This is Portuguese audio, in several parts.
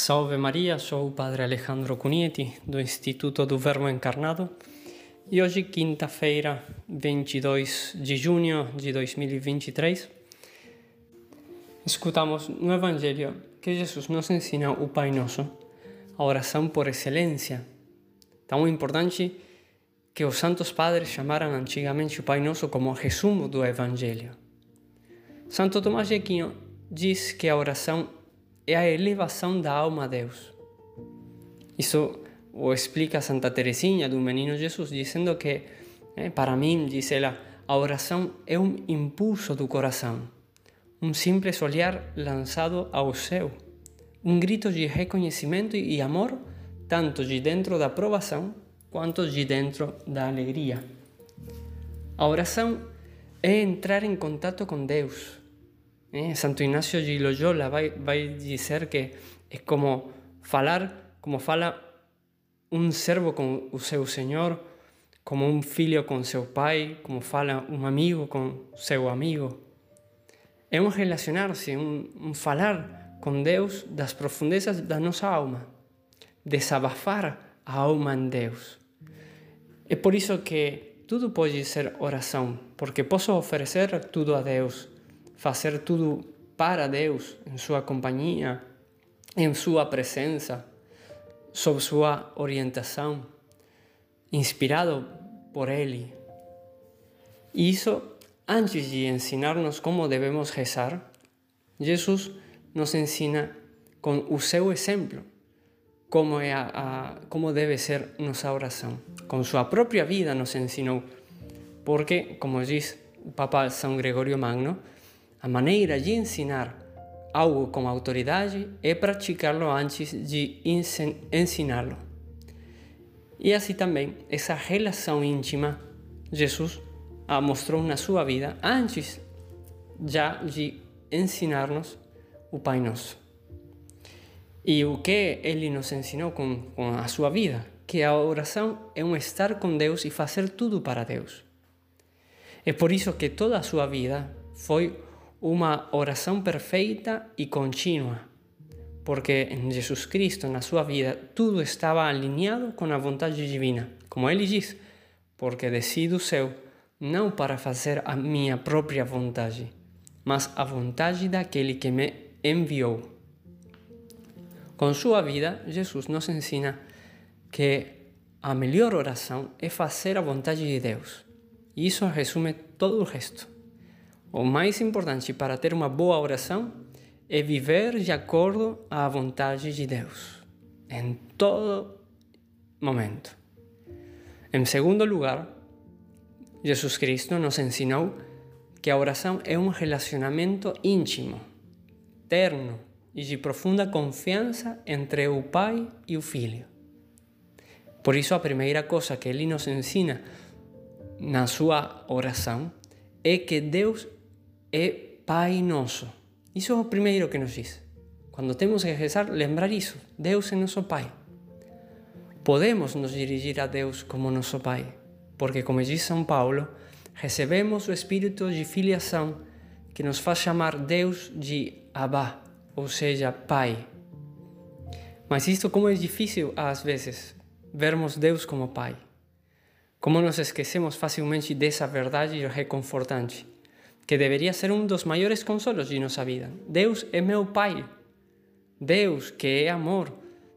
Salve Maria, sou o Padre Alejandro Cunieti, do Instituto do Verbo Encarnado, e hoje, quinta-feira, 22 de junho de 2023, escutamos no Evangelho que Jesus nos ensina o Pai Nosso, a oração por excelência, tão importante que os Santos Padres chamaram antigamente o Pai Nosso como resumo do Evangelho. Santo Tomás de Aquino diz que a oração é a elevação da alma a Deus. Isso o explica Santa Teresinha do Menino Jesus, dizendo que, eh, para mim, diz ela, a oração é um impulso do coração, um simples olhar lançado ao céu, um grito de reconhecimento e amor, tanto de dentro da provação quanto de dentro da alegria. A oração é entrar em contato com Deus, eh, Santo Ignacio de Loyola vai, dizer que é como falar, como fala um servo com o seu senhor, como um filho com seu pai, como fala um amigo com seu amigo. É um relacionar-se, um falar com Deus das profundezas da nossa alma, desabafar a alma em Deus. É por isso que tudo pode ser oração, porque posso oferecer tudo a Deus fazer tudo para Deus, em sua companhia, em sua presença, sob sua orientação, inspirado por Ele. E isso, antes de ensinar-nos como devemos rezar, Jesus nos ensina com o seu exemplo como, é a, a, ser nossa oração. Com sua própria vida nos ensinou, porque, como diz o Papa São Gregório Magno, a maneira de ensinar algo com autoridade é praticá-lo antes de ensiná-lo. E assim também, essa relação íntima, Jesus a mostrou na sua vida antes já de ensinar-nos o Pai Nosso. E o que ele nos ensinou com, com a sua vida? Que a oração é um estar com Deus e fazer tudo para Deus. É por isso que toda a sua vida foi uma oração perfeita e contínua, porque em Jesus Cristo, na sua vida, tudo estava alinhado com a vontade divina. Como ele diz, porque desci do céu não para fazer a minha própria vontade, mas a vontade daquele que me enviou. Com sua vida, Jesus nos ensina que a melhor oração é fazer a vontade de Deus. E isso resume todo o resto. O mais importante para ter uma boa oração é viver de acordo à vontade de Deus, em todo momento. Em segundo lugar, Jesus Cristo nos ensinou que a oração é um relacionamento íntimo, terno e de profunda confiança entre o Pai e o Filho. Por isso, a primeira coisa que ele nos ensina na sua oração é que Deus é Pai Nosso. Isso é o primeiro que nos diz. Quando temos que rezar, lembrar isso. Deus é nosso Pai. Podemos nos dirigir a Deus como nosso Pai, porque, como diz São Paulo, recebemos o espírito de filiação que nos faz chamar Deus de Abba, ou seja, Pai. Mas isto como é difícil às vezes, vermos Deus como Pai. Como nos esquecemos facilmente dessa verdade reconfortante que deveria ser um dos maiores consolos de nossa vida. Deus é meu Pai. Deus, que é amor,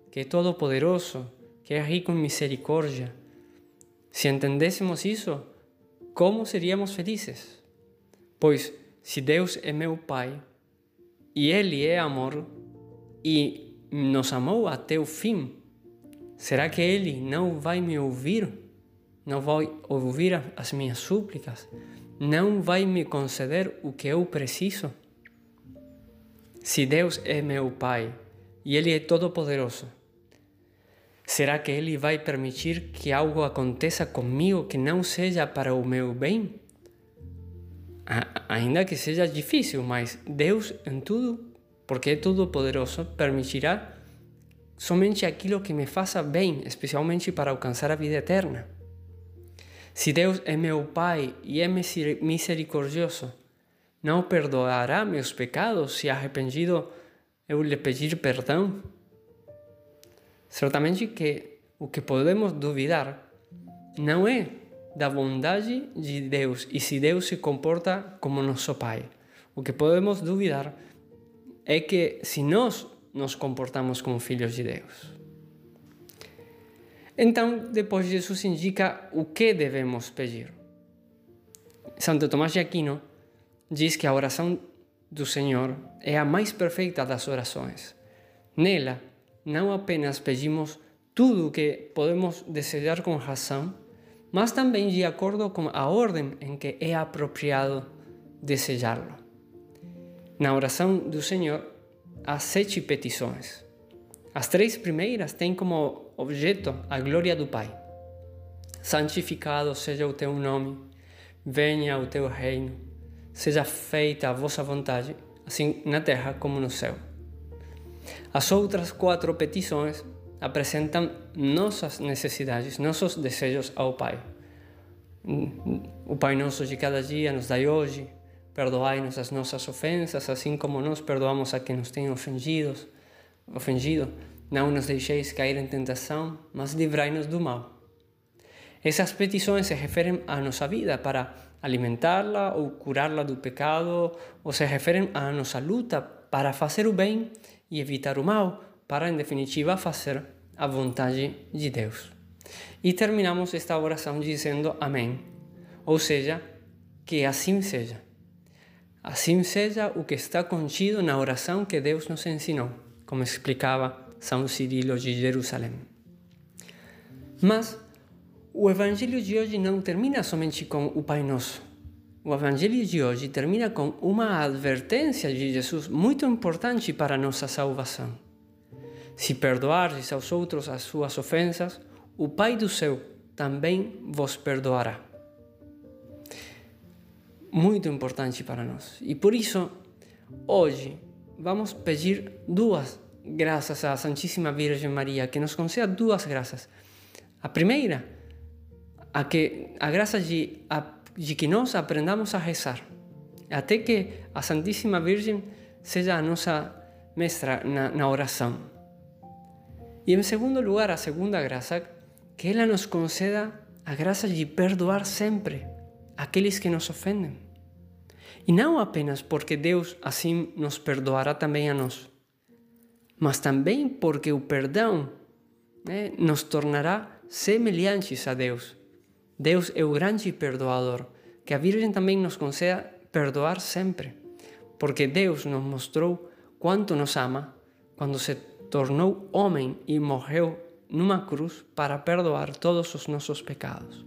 que é todo-poderoso, que é rico em misericórdia. Se entendêssemos isso, como seríamos felizes? Pois, se Deus é meu Pai e Ele é amor e nos amou até o fim, será que Ele não vai me ouvir? Não vai ouvir as minhas súplicas? Não vai me conceder o que eu preciso? Se Deus é meu Pai e Ele é todo-poderoso, será que Ele vai permitir que algo aconteça comigo que não seja para o meu bem? ainda que seja difícil, mas Deus em tudo, porque é todo-poderoso, permitirá somente aquilo que me faça bem, especialmente para alcançar a vida eterna. Se Deus é meu Pai e é misericordioso, não perdoará meus pecados se arrependido eu lhe pedir perdão? Certamente que o que podemos duvidar não é da bondade de Deus e se Deus se comporta como nosso Pai. O que podemos duvidar é que se nós nos comportamos como filhos de Deus. Então, depois Jesus indica o que devemos pedir. Santo Tomás de Aquino diz que a oração do Senhor é a mais perfeita das orações. Nela, não apenas pedimos tudo o que podemos desejar com razão, mas também de acordo com a ordem em que é apropriado desejá-lo. Na oração do Senhor, há sete petições. As três primeiras têm como objeto a glória do Pai. Santificado seja o teu nome, venha o teu reino, seja feita a vossa vontade, assim na terra como no céu. As outras quatro petições apresentam nossas necessidades, nossos desejos ao Pai. O Pai nosso de cada dia nos dai hoje, perdoai-nos as nossas ofensas, assim como nós perdoamos a quem nos tem ofendidos, ofendido. Não nos deixeis cair em tentação, mas livrai-nos do mal. Essas petições se referem à nossa vida para alimentá-la ou curá-la do pecado, ou se referem à nossa luta para fazer o bem e evitar o mal, para, em definitiva, fazer a vontade de Deus. E terminamos esta oração dizendo Amém, ou seja, que assim seja. Assim seja o que está contido na oração que Deus nos ensinou, como explicava São Cirilo de Jerusalém. Mas o Evangelho de hoje não termina somente com o Pai Nosso. O Evangelho de hoje termina com uma advertência de Jesus muito importante para a nossa salvação. Se perdoares aos outros as suas ofensas, o Pai do céu também vos perdoará. Muito importante para nós. E por isso, hoje, vamos pedir duas graças à Santíssima Virgem Maria, que nos conceda duas graças. A primeira, a, que, a graça de, a, de que nós aprendamos a rezar, até que a Santíssima Virgem seja a nossa mestra na, na oração. E em segundo lugar, a segunda graça, que ela nos conceda a graça de perdoar sempre aqueles que nos ofendem. E não apenas porque Deus assim nos perdoará também a nós, mas também porque o perdão né, nos tornará semelhantes a Deus. Deus é o grande perdoador, que a Virgem também nos conceda perdoar sempre, porque Deus nos mostrou quanto nos ama quando se tornou homem e morreu numa cruz para perdoar todos os nossos pecados.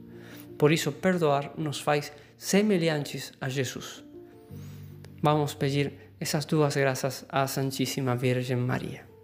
Por isso, perdoar nos faz semelhantes a Jesus. Vamos pedir essas duas graças à Santíssima Virgem Maria.